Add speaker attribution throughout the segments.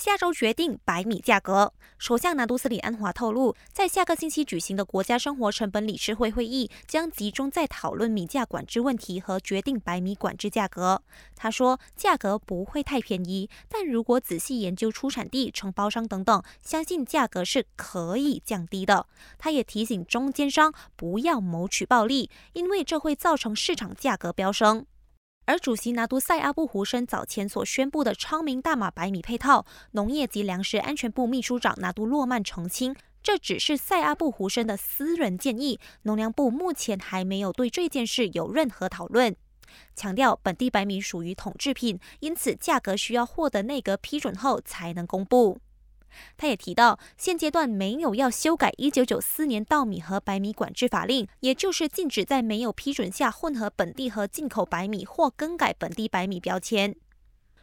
Speaker 1: 下周决定白米价格。首相拿督斯里安华透露，在下个星期举行的国家生活成本理事会会议将集中在讨论米价管制问题和决定白米管制价格。他说，价格不会太便宜，但如果仔细研究出产地、承包商等等，相信价格是可以降低的。他也提醒中间商不要谋取暴利，因为这会造成市场价格飙升。而主席拿督塞阿布胡申早前所宣布的昌明大马白米配套，农业及粮食安全部秘书长拿督洛曼澄清，这只是塞阿布胡申的私人建议，农粮部目前还没有对这件事有任何讨论。强调本地白米属于统制品，因此价格需要获得内阁批准后才能公布。他也提到，现阶段没有要修改一九九四年稻米和白米管制法令，也就是禁止在没有批准下混合本地和进口白米或更改本地白米标签。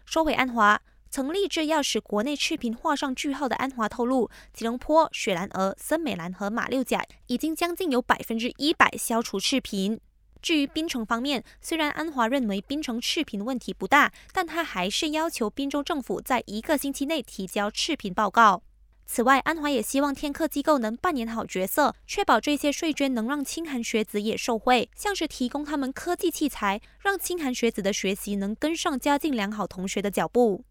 Speaker 1: 说回安华，曾立志要使国内赤贫画上句号的安华透露，吉隆坡、雪兰莪、森美兰和马六甲已经将近有百分之一百消除赤贫。至于槟城方面，虽然安华认为槟城赤贫问题不大，但他还是要求滨州政府在一个星期内提交赤贫报告。此外，安华也希望天课机构能扮演好角色，确保这些税捐能让清寒学子也受惠，像是提供他们科技器材，让清寒学子的学习能跟上家境良好同学的脚步。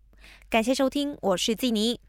Speaker 1: 感谢收听，我是季妮。